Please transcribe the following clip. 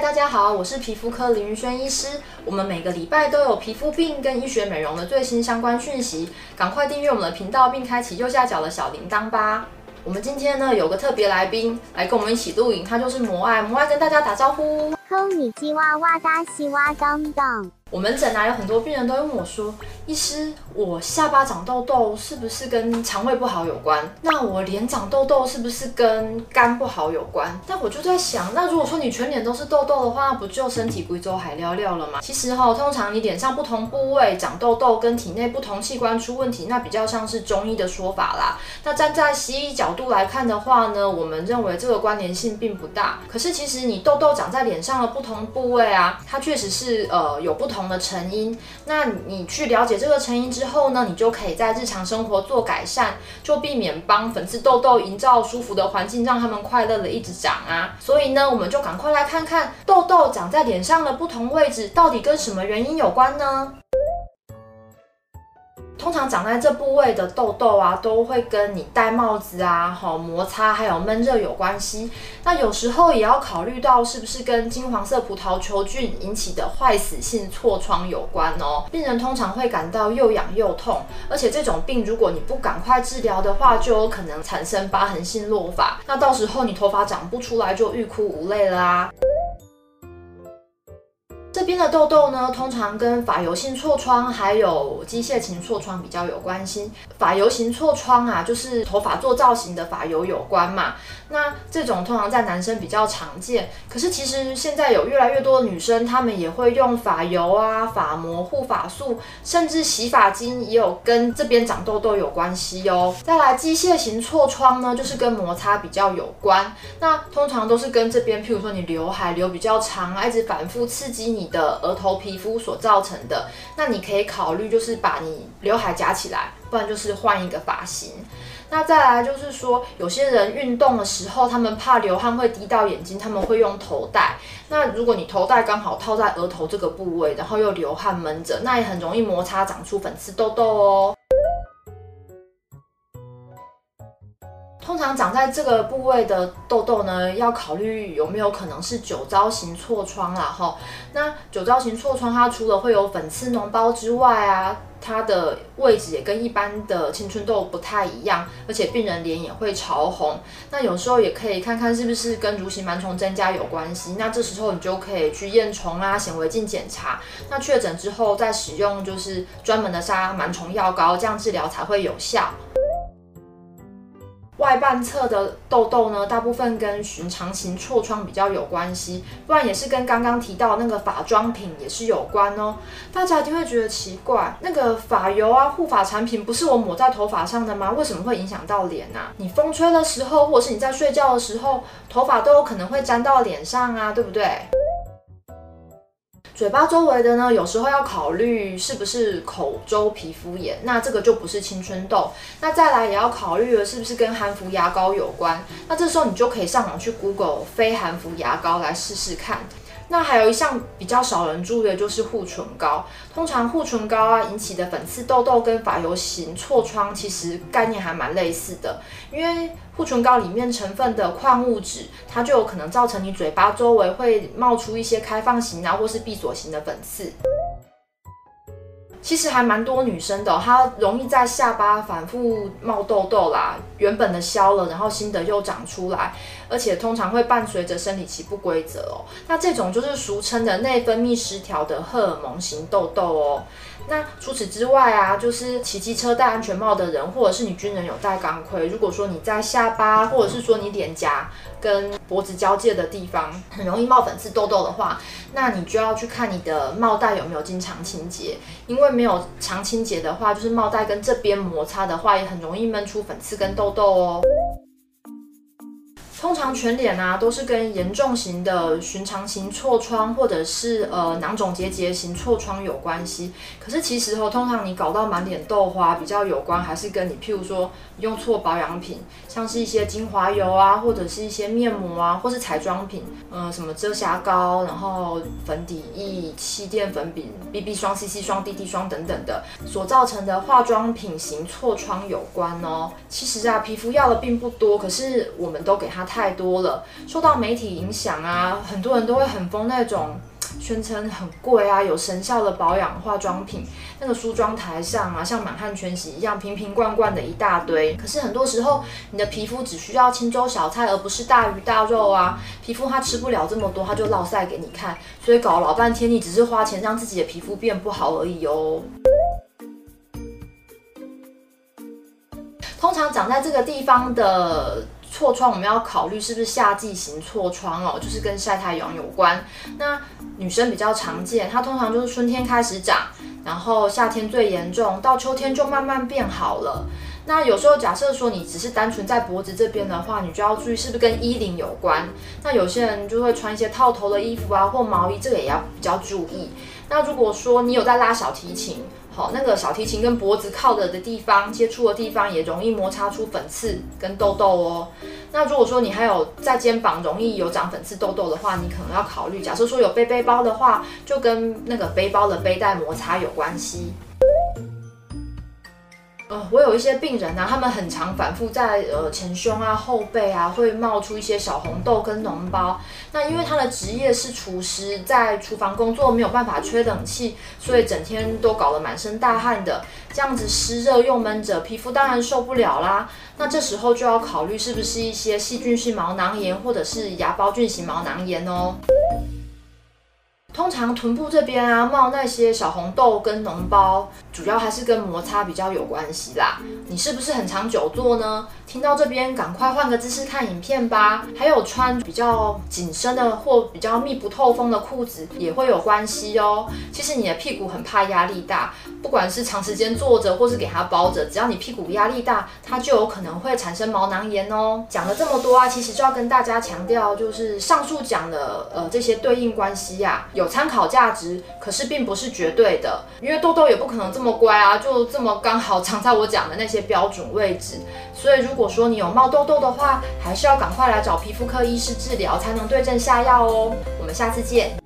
嗨，大家好，我是皮肤科林云轩医师。我们每个礼拜都有皮肤病跟医学美容的最新相关讯息，赶快订阅我们的频道，并开启右下角的小铃铛吧。我们今天呢有个特别来宾来跟我们一起录影，他就是摩爱。摩爱跟大家打招呼。空你叽哇哇哒西哇当当。我门诊啊，有很多病人都问我说：“医师，我下巴长痘痘是不是跟肠胃不好有关？那我脸长痘痘是不是跟肝不好有关？”但我就在想，那如果说你全脸都是痘痘的话，那不就身体贵州海料料了吗？其实哈，通常你脸上不同部位长痘痘，跟体内不同器官出问题，那比较像是中医的说法啦。那站在西医角度来看的话呢，我们认为这个关联性并不大。可是其实你痘痘长在脸上的不同部位啊，它确实是呃有不同。的成因，那你去了解这个成因之之后呢，你就可以在日常生活做改善，就避免帮粉刺痘痘营造舒服的环境，让他们快乐的一直长啊。所以呢，我们就赶快来看看痘痘长在脸上的不同位置，到底跟什么原因有关呢？通常长在这部位的痘痘啊，都会跟你戴帽子啊、好摩擦还有闷热有关系。那有时候也要考虑到是不是跟金黄色葡萄球菌引起的坏死性痤疮有关哦。病人通常会感到又痒又痛，而且这种病如果你不赶快治疗的话，就有可能产生疤痕性落发。那到时候你头发长不出来，就欲哭无泪了啊。这边的痘痘呢，通常跟发油性痤疮还有机械型痤疮比较有关系。发油型痤疮啊，就是头发做造型的发油有关嘛。那这种通常在男生比较常见，可是其实现在有越来越多的女生，她们也会用发油啊、发膜、护发素，甚至洗发精，也有跟这边长痘痘有关系哦。再来，机械型痤疮呢，就是跟摩擦比较有关。那通常都是跟这边，譬如说你刘海留比较长啊，一直反复刺激你的额头皮肤所造成的，那你可以考虑就是把你刘海夹起来，不然就是换一个发型。那再来就是说，有些人运动的时候，他们怕流汗会滴到眼睛，他们会用头带。那如果你头带刚好套在额头这个部位，然后又流汗闷着，那也很容易摩擦长出粉刺痘痘哦。通常长在这个部位的痘痘呢，要考虑有没有可能是酒糟型痤疮啦哈。那酒糟型痤疮它除了会有粉刺脓包之外啊，它的位置也跟一般的青春痘不太一样，而且病人脸也会潮红。那有时候也可以看看是不是跟蠕形螨虫增加有关系。那这时候你就可以去验虫啊、显微镜检查。那确诊之后再使用就是专门的杀螨虫药膏，这样治疗才会有效。外半侧的痘痘呢，大部分跟寻常型痤疮比较有关系，不然也是跟刚刚提到那个发妆品也是有关哦。大家一定会觉得奇怪，那个发油啊、护发产品不是我抹在头发上的吗？为什么会影响到脸啊？你风吹的时候，或者是你在睡觉的时候，头发都有可能会沾到脸上啊，对不对？嘴巴周围的呢，有时候要考虑是不是口周皮肤炎，那这个就不是青春痘。那再来也要考虑了是不是跟含氟牙膏有关。那这时候你就可以上网去 Google 非含氟牙膏来试试看。那还有一项比较少人注意的就是护唇膏。通常护唇膏啊引起的粉刺痘痘跟发油型痤疮其实概念还蛮类似的，因为护唇膏里面成分的矿物质，它就有可能造成你嘴巴周围会冒出一些开放型啊或是闭锁型的粉刺。其实还蛮多女生的，她容易在下巴反复冒痘痘啦，原本的消了，然后新的又长出来，而且通常会伴随着生理期不规则哦。那这种就是俗称的内分泌失调的荷尔蒙型痘痘哦。那除此之外啊，就是骑机车戴安全帽的人，或者是你军人有戴钢盔，如果说你在下巴，或者是说你脸颊跟脖子交界的地方很容易冒粉刺痘痘的话，那你就要去看你的帽带有没有经常清洁，因为没有常清洁的话，就是帽带跟这边摩擦的话，也很容易闷出粉刺跟痘痘哦。通常全脸啊都是跟严重型的寻常型痤疮或者是呃囊肿结节型痤疮有关系。可是其实哦，通常你搞到满脸痘花比较有关，还是跟你譬如说用错保养品，像是一些精华油啊，或者是一些面膜啊，或是彩妆品，呃什么遮瑕膏，然后粉底液、气垫粉饼、BB 霜、CC 霜、DD 霜等等的所造成的化妆品型痤疮有关哦。其实啊，皮肤要的并不多，可是我们都给它。太多了，受到媒体影响啊，很多人都会很疯那种。宣称很贵啊，有神效的保养化妆品，那个梳妆台上啊，像满汉全席一样瓶瓶罐罐的一大堆。可是很多时候，你的皮肤只需要清粥小菜，而不是大鱼大肉啊。皮肤它吃不了这么多，它就落晒给你看。所以搞老半天，你只是花钱让自己的皮肤变不好而已哦。通常长在这个地方的。痤疮我们要考虑是不是夏季型痤疮哦，就是跟晒太阳有关。那女生比较常见，它通常就是春天开始长，然后夏天最严重，到秋天就慢慢变好了。那有时候假设说你只是单纯在脖子这边的话，你就要注意是不是跟衣领有关。那有些人就会穿一些套头的衣服啊，或毛衣，这个也要比较注意。那如果说你有在拉小提琴，好，那个小提琴跟脖子靠着的地方接触的地方也容易摩擦出粉刺跟痘痘哦。那如果说你还有在肩膀容易有长粉刺痘痘的话，你可能要考虑，假设说有背背包的话，就跟那个背包的背带摩擦有关系。呃，我有一些病人啊，他们很常反复在呃前胸啊、后背啊，会冒出一些小红痘跟脓包。那因为他的职业是厨师，在厨房工作没有办法吹冷气，所以整天都搞得满身大汗的，这样子湿热又闷着，皮肤当然受不了啦。那这时候就要考虑是不是一些细菌性毛囊炎或者是芽孢菌型毛囊炎哦。通常臀部这边啊冒那些小红豆跟脓包，主要还是跟摩擦比较有关系啦。你是不是很常久坐呢？听到这边赶快换个姿势看影片吧。还有穿比较紧身的或比较密不透风的裤子也会有关系哦。其实你的屁股很怕压力大，不管是长时间坐着或是给它包着，只要你屁股压力大，它就有可能会产生毛囊炎哦。讲了这么多啊，其实就要跟大家强调，就是上述讲的呃这些对应关系呀、啊。有参考价值，可是并不是绝对的，因为痘痘也不可能这么乖啊，就这么刚好长在我讲的那些标准位置。所以如果说你有冒痘痘的话，还是要赶快来找皮肤科医师治疗，才能对症下药哦。我们下次见。